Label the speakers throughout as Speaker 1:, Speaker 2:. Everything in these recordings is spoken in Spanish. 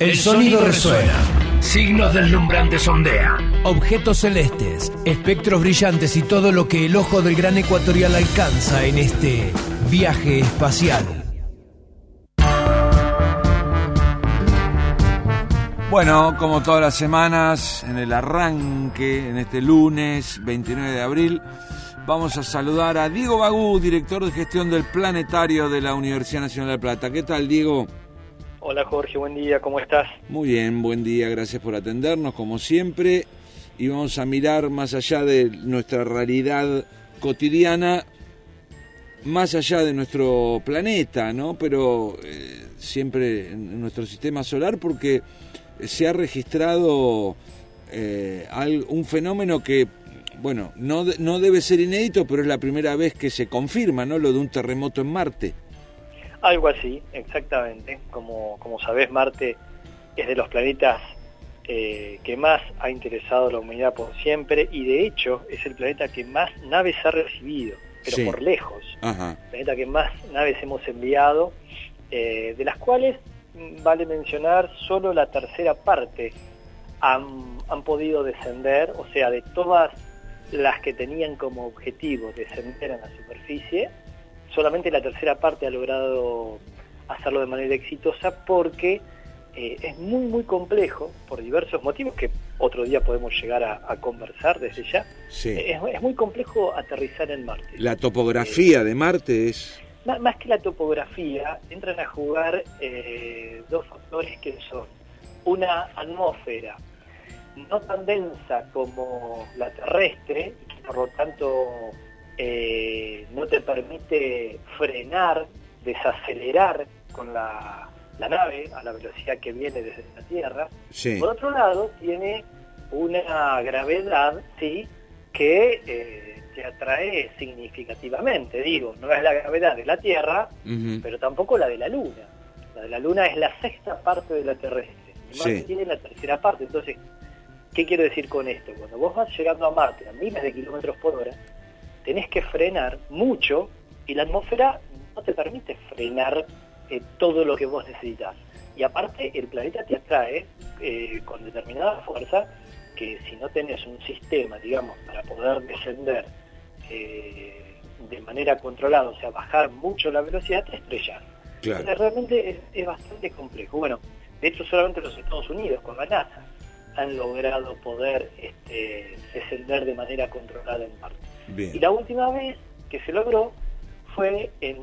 Speaker 1: El sonido resuena.
Speaker 2: Signos deslumbrantes ondean.
Speaker 1: Objetos celestes, espectros brillantes y todo lo que el ojo del gran ecuatorial alcanza en este viaje espacial.
Speaker 3: Bueno, como todas las semanas, en el arranque, en este lunes 29 de abril, vamos a saludar a Diego Bagú, director de gestión del planetario de la Universidad Nacional de Plata. ¿Qué tal, Diego?
Speaker 4: Hola Jorge, buen día, ¿cómo estás?
Speaker 3: Muy bien, buen día, gracias por atendernos como siempre. Y vamos a mirar más allá de nuestra realidad cotidiana, más allá de nuestro planeta, ¿no? Pero eh, siempre en nuestro sistema solar porque se ha registrado eh, un fenómeno que, bueno, no, no debe ser inédito, pero es la primera vez que se confirma, ¿no? Lo de un terremoto en Marte.
Speaker 4: Algo así, exactamente. Como, como sabés, Marte es de los planetas eh, que más ha interesado a la humanidad por siempre y de hecho es el planeta que más naves ha recibido, pero por lejos. El planeta que más naves hemos enviado, eh, de las cuales mm, vale mencionar solo la tercera parte han, han podido descender, o sea, de todas las que tenían como objetivo descender a la superficie, solamente la tercera parte ha logrado hacerlo de manera exitosa porque eh, es muy muy complejo por diversos motivos que otro día podemos llegar a, conversar desde ya. Eh, es, muy complejo aterrizar en Marte.
Speaker 3: La topografía de Marte es...
Speaker 4: Más, que la topografía, entran a jugar eh, dos factores que son una atmósfera no tan densa como la terrestre y que por lo tanto eh, no te permite frenar, desacelerar con la, nave a la velocidad que viene desde la Tierra. Por otro lado, tiene una gravedad, sí, que eh, te atrae significativamente. Digo, no es la gravedad de la Tierra, pero tampoco la de la Luna. La de la Luna es la sexta parte de la terrestre. Marte tiene la tercera parte. Entonces, ¿qué quiero decir con esto? Cuando vos vas llegando a Marte a miles de kilómetros por hora, tenés que frenar mucho y la atmósfera no te permite frenar eh, todo lo que vos necesitas. Y aparte el planeta te atrae eh, con determinada fuerza que si no tenés un sistema, digamos, para poder descender eh, de manera controlada, o sea, bajar mucho la velocidad, te estrellas. realmente es, bastante complejo. Bueno, de hecho solamente los Estados Unidos con la NASA han logrado poder este, descender de manera controlada en Marte. Y la última vez que se logró fue en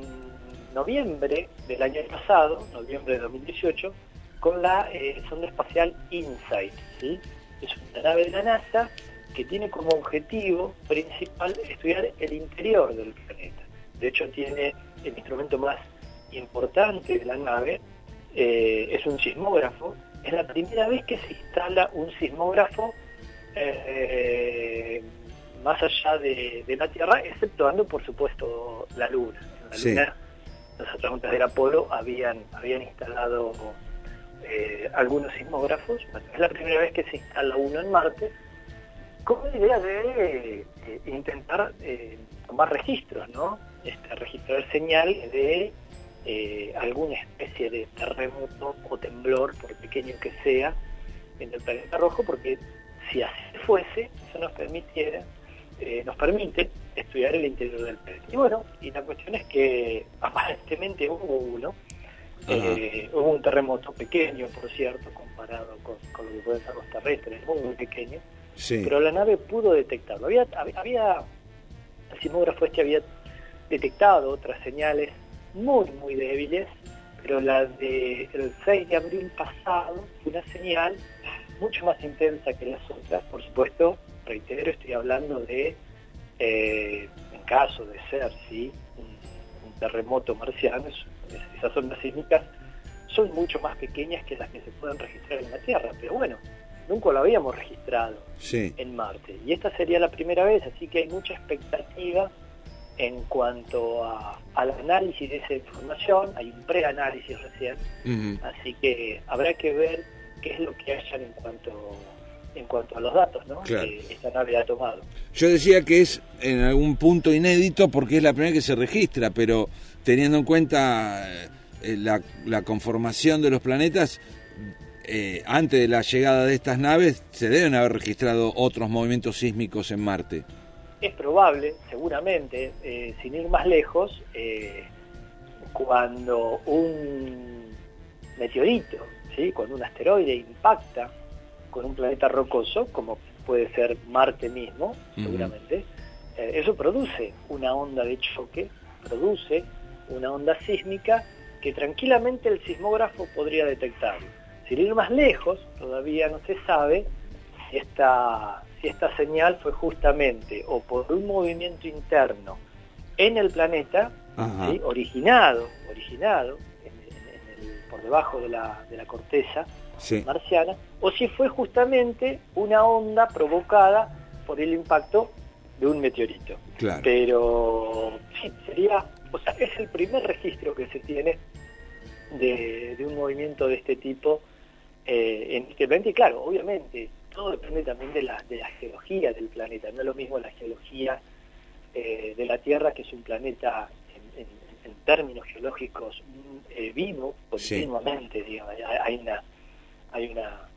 Speaker 4: noviembre del año pasado, noviembre de 2018, con la eh, sonda espacial InSight. Es una nave de la NASA que tiene como objetivo principal estudiar el interior del planeta. De hecho, tiene el instrumento más importante de la nave, eh, es un sismógrafo. Es la primera vez que se instala un sismógrafo eh, más allá de, la Tierra, exceptuando por supuesto la Luna. En la Luna los astronautas del Apolo habían, habían instalado eh, algunos sismógrafos, es la primera vez que se instala uno en Marte, con la idea de eh, intentar eh, tomar registros, ¿no? Este, registrar señal de alguna especie de terremoto o temblor, por pequeño que sea, en el planeta rojo, porque si así fuese, eso nos permitiera eh, nos permite estudiar el interior del planeta. Y bueno, y la cuestión es que aparentemente hubo uno, eh, hubo un terremoto pequeño, por cierto, comparado con, lo que pueden ser los terrestres, muy, muy pequeño, pero la nave pudo detectarlo. Había, había, el sismógrafo este había detectado otras señales muy, muy débiles, pero la del el 6 de abril pasado fue una señal mucho más intensa que las otras, por supuesto, reitero, estoy hablando de, eh, en caso de ser ¿sí? un, terremoto marciano, esas ondas sísmicas son mucho más pequeñas que las que se pueden registrar en la Tierra, pero bueno, nunca lo habíamos registrado en Marte. Y esta sería la primera vez, así que hay mucha expectativa en cuanto a, al análisis de esa información, hay un preanálisis recién, así que habrá que ver qué es lo que hayan en cuanto en cuanto a los datos ¿no? que esta nave ha tomado.
Speaker 3: Yo decía que es en algún punto inédito porque es la primera que se registra, pero teniendo en cuenta eh, la, conformación de los planetas, eh, antes de la llegada de estas naves se deben haber registrado otros movimientos sísmicos en Marte.
Speaker 4: Es probable, seguramente, eh, sin ir más lejos, eh, cuando un meteorito, ¿sí? cuando un asteroide impacta con un planeta rocoso, como puede ser Marte mismo, seguramente, eso produce una onda de choque, produce una onda sísmica que tranquilamente el sismógrafo podría detectar. Sin ir más lejos, todavía no se sabe si esta, si esta señal fue justamente o por un movimiento interno en el planeta, originado, originado por debajo de la, de la corteza marciana, o si fue justamente una onda provocada por el impacto de un meteorito. Pero sí, sería, o sea, es el primer registro que se tiene de, un movimiento de este tipo eh, en este planeta. Y claro, obviamente, todo depende también de la, de la geología del planeta. No es lo mismo la geología eh, de la Tierra, que es un planeta en, términos geológicos eh, vivo continuamente. Digamos. Hay, una, hay una,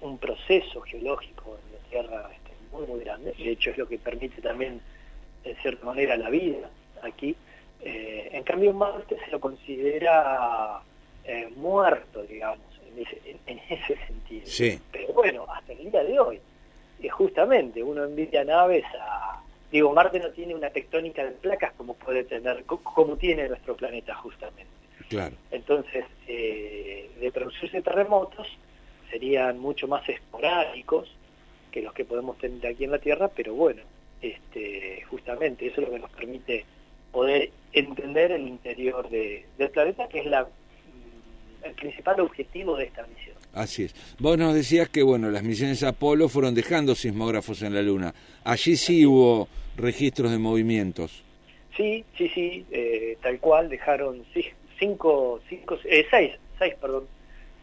Speaker 4: un proceso geológico en la Tierra este, muy, muy grande. De hecho, es lo que permite también, en cierta manera, la vida aquí. Eh, en cambio, Marte se lo considera eh, muerto, digamos, en ese, sentido. Pero bueno, hasta el día de hoy, justamente uno envía naves a... Digo, Marte no tiene una tectónica de placas como puede tener, como tiene nuestro planeta justamente.
Speaker 3: Claro.
Speaker 4: Entonces, eh, de producirse terremotos serían mucho más esporádicos que los que podemos tener aquí en la Tierra, pero bueno, este, justamente eso es lo que nos permite poder entender el interior del planeta, que es la, el principal objetivo de esta misión.
Speaker 3: Así es. Vos nos decías que bueno, las misiones Apolo fueron dejando sismógrafos en la Luna. Allí sí hubo registros de movimientos.
Speaker 4: Sí, sí, sí, eh, tal cual, dejaron cinco, cinco eh, seis, seis, perdón,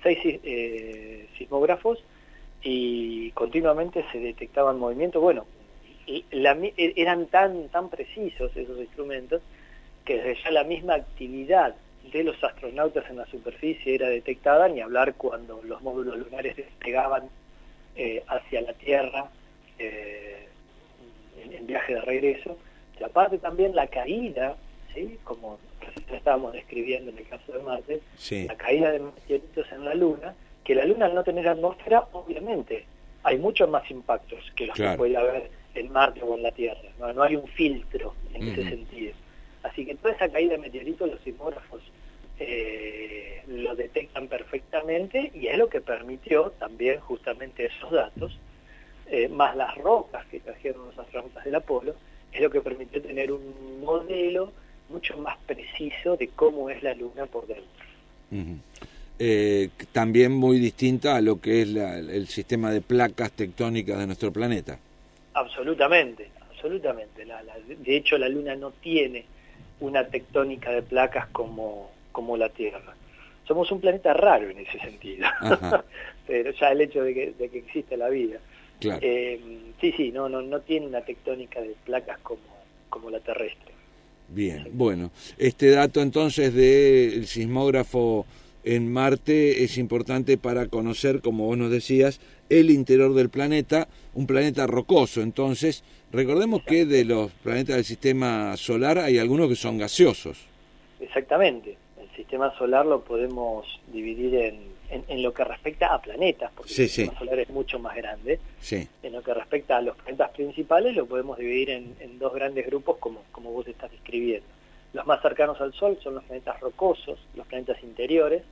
Speaker 4: seis eh, sismógrafos y continuamente se detectaban movimientos. Bueno, e, eran tan, tan precisos esos instrumentos que desde ya la misma actividad de los astronautas en la superficie era detectada, ni hablar cuando los módulos lunares despegaban eh, hacia la Tierra eh, en, viaje de regreso. Y aparte también la caída, ¿sí? como estábamos describiendo en el caso de Marte, la caída de meteoritos en la Luna, que la Luna al no tener atmósfera, obviamente, hay muchos más impactos que los que puede haber en Marte o en la Tierra. No, hay un filtro en ese sentido. Así que toda esa caída de meteoritos los sismógrafos eh, lo detectan perfectamente y es lo que permitió también justamente esos datos, eh, más las rocas que trajeron los astronautas del Apolo, es lo que permitió tener un modelo mucho más preciso de cómo es la Luna por dentro.
Speaker 3: Eh, también muy distinta a lo que es el sistema de placas tectónicas de nuestro planeta.
Speaker 4: Absolutamente, absolutamente. de hecho, la Luna no tiene una tectónica de placas como, como la Tierra. Somos un planeta raro en ese sentido, pero ya el hecho de que, de que existe la vida. Eh, sí, sí, no, no, no tiene una tectónica de placas como, como la terrestre.
Speaker 3: Bien, bueno, este dato entonces del sismógrafo en Marte es importante para conocer, como vos nos decías, el interior del planeta, un planeta rocoso. Entonces, recordemos que de los planetas del sistema solar hay algunos que son gaseosos.
Speaker 4: Exactamente. El sistema solar lo podemos dividir en, en, lo que respecta a planetas, porque el sistema solar es mucho más grande.
Speaker 3: Sí.
Speaker 4: En lo que respecta a los planetas principales, lo podemos dividir en, en dos grandes grupos, como, como vos estás describiendo. Los más cercanos al Sol son los planetas rocosos, los planetas interiores,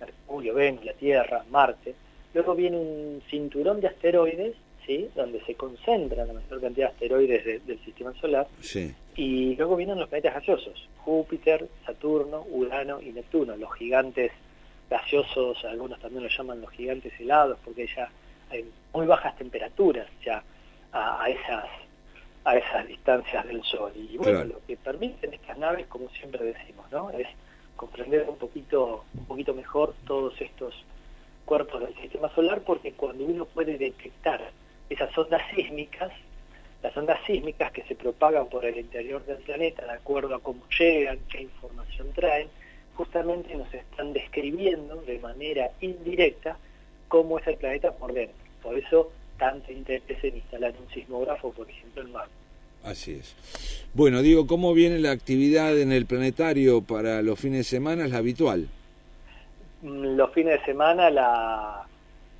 Speaker 4: Mercurio, Venus, la Tierra, Marte. Luego viene un cinturón de asteroides, ¿sí? donde se concentra la mayor cantidad de asteroides del sistema solar.
Speaker 3: Sí.
Speaker 4: Y luego vienen los planetas gaseosos, Júpiter, Saturno, Urano y Neptuno, los gigantes gaseosos, algunos también los llaman los gigantes helados, porque ya hay muy bajas temperaturas ya a esas a esas distancias del Sol. Y bueno, lo que permiten estas naves, como siempre decimos, ¿no? Es comprender un poquito, un poquito mejor todos estos cuerpos del sistema solar, porque cuando uno puede detectar esas ondas sísmicas, las ondas sísmicas que se propagan por el interior del planeta, de acuerdo a cómo llegan, qué información traen, justamente nos están describiendo de manera indirecta cómo es el planeta por dentro. Por eso tanto interés en instalar un sismógrafo, por ejemplo, en Marte.
Speaker 3: Así es. Bueno, digo, ¿cómo viene la actividad en el planetario para los fines de semana? ¿Es la habitual?
Speaker 4: Mm, los fines de semana la,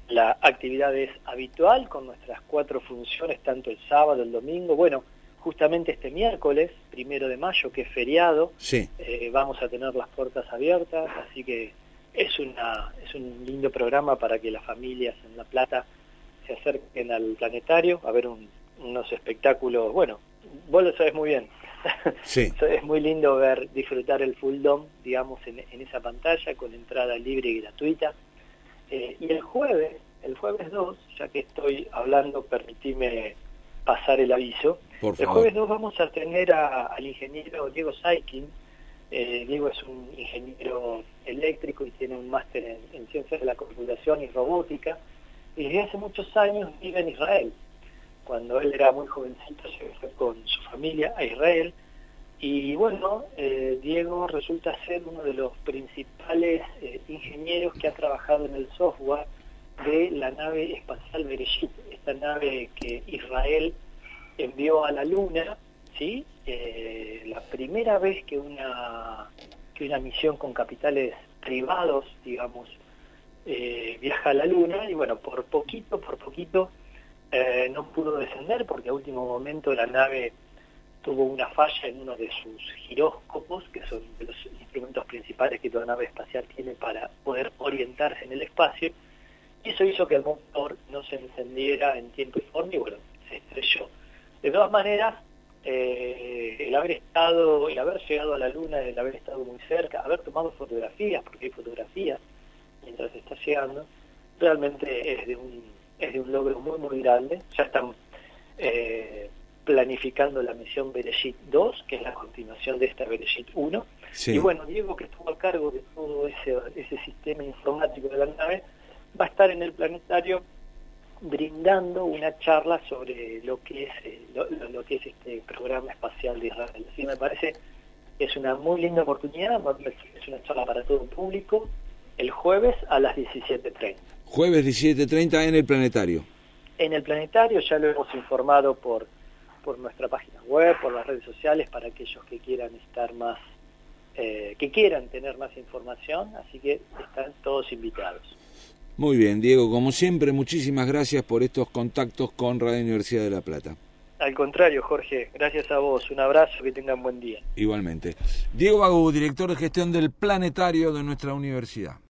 Speaker 4: la actividad es habitual con nuestras cuatro funciones, tanto el sábado, el domingo. Bueno, justamente este miércoles, primero de mayo, que es feriado,
Speaker 3: sí.
Speaker 4: Eh, vamos a tener las puertas abiertas, así que es, una, es un lindo programa para que las familias en La Plata se acerquen al planetario a ver unos espectáculos, bueno, vos lo sabes muy bien.
Speaker 3: Sí.
Speaker 4: es muy lindo ver, disfrutar el full dome, digamos, en, esa pantalla con entrada libre y gratuita. Eh, y el jueves, el jueves 2, ya que estoy hablando, permitime pasar el aviso.
Speaker 3: El
Speaker 4: jueves 2 vamos a tener al ingeniero Diego Saikin. Eh, Diego es un ingeniero eléctrico y tiene un máster en, en ciencias de la computación y robótica y desde hace muchos años vive en Israel. Cuando él era muy jovencito se fue con su familia a Israel y bueno, eh, Diego resulta ser uno de los principales eh, ingenieros que ha trabajado en el software de la nave espacial Bereshit, esta nave que Israel envió a la Luna, ¿sí? Eh, la primera vez que una, que una misión con capitales privados, digamos, eh, viaja a la Luna y bueno, por poquito, por poquito eh, no pudo descender porque a último momento la nave tuvo una falla en uno de sus giróscopos, que son los instrumentos principales que toda nave espacial tiene para poder orientarse en el espacio, y eso hizo que el motor no se encendiera en tiempo y forma y bueno, se estrelló. De todas maneras, eh, el haber estado, el haber llegado a la Luna, el haber estado muy cerca, haber tomado fotografías, porque hay fotografías, mientras está llegando, realmente es de un, es de un logro muy, muy grande. Ya están eh, planificando la misión Bereshit 2, que es la continuación de esta Bereshit 1. Y bueno, Diego, que estuvo a cargo de todo ese, ese sistema informático de la nave, va a estar en el planetario brindando una charla sobre lo que es eh, lo, que es este programa espacial de Israel. Así me parece que es una muy linda oportunidad, es una charla para todo el público, el jueves a las 17.30.
Speaker 3: Jueves 17.30 en el planetario.
Speaker 4: En el planetario ya lo hemos informado por, por nuestra página web, por las redes sociales, para aquellos que quieran estar más, eh, que quieran tener más información, así que están todos invitados.
Speaker 3: Muy bien, Diego, como siempre, muchísimas gracias por estos contactos con Radio Universidad de La Plata.
Speaker 4: Al contrario, Jorge, gracias a vos. Un abrazo, que tengan buen día.
Speaker 3: Igualmente. Diego Bagú, director de gestión del planetario de nuestra universidad.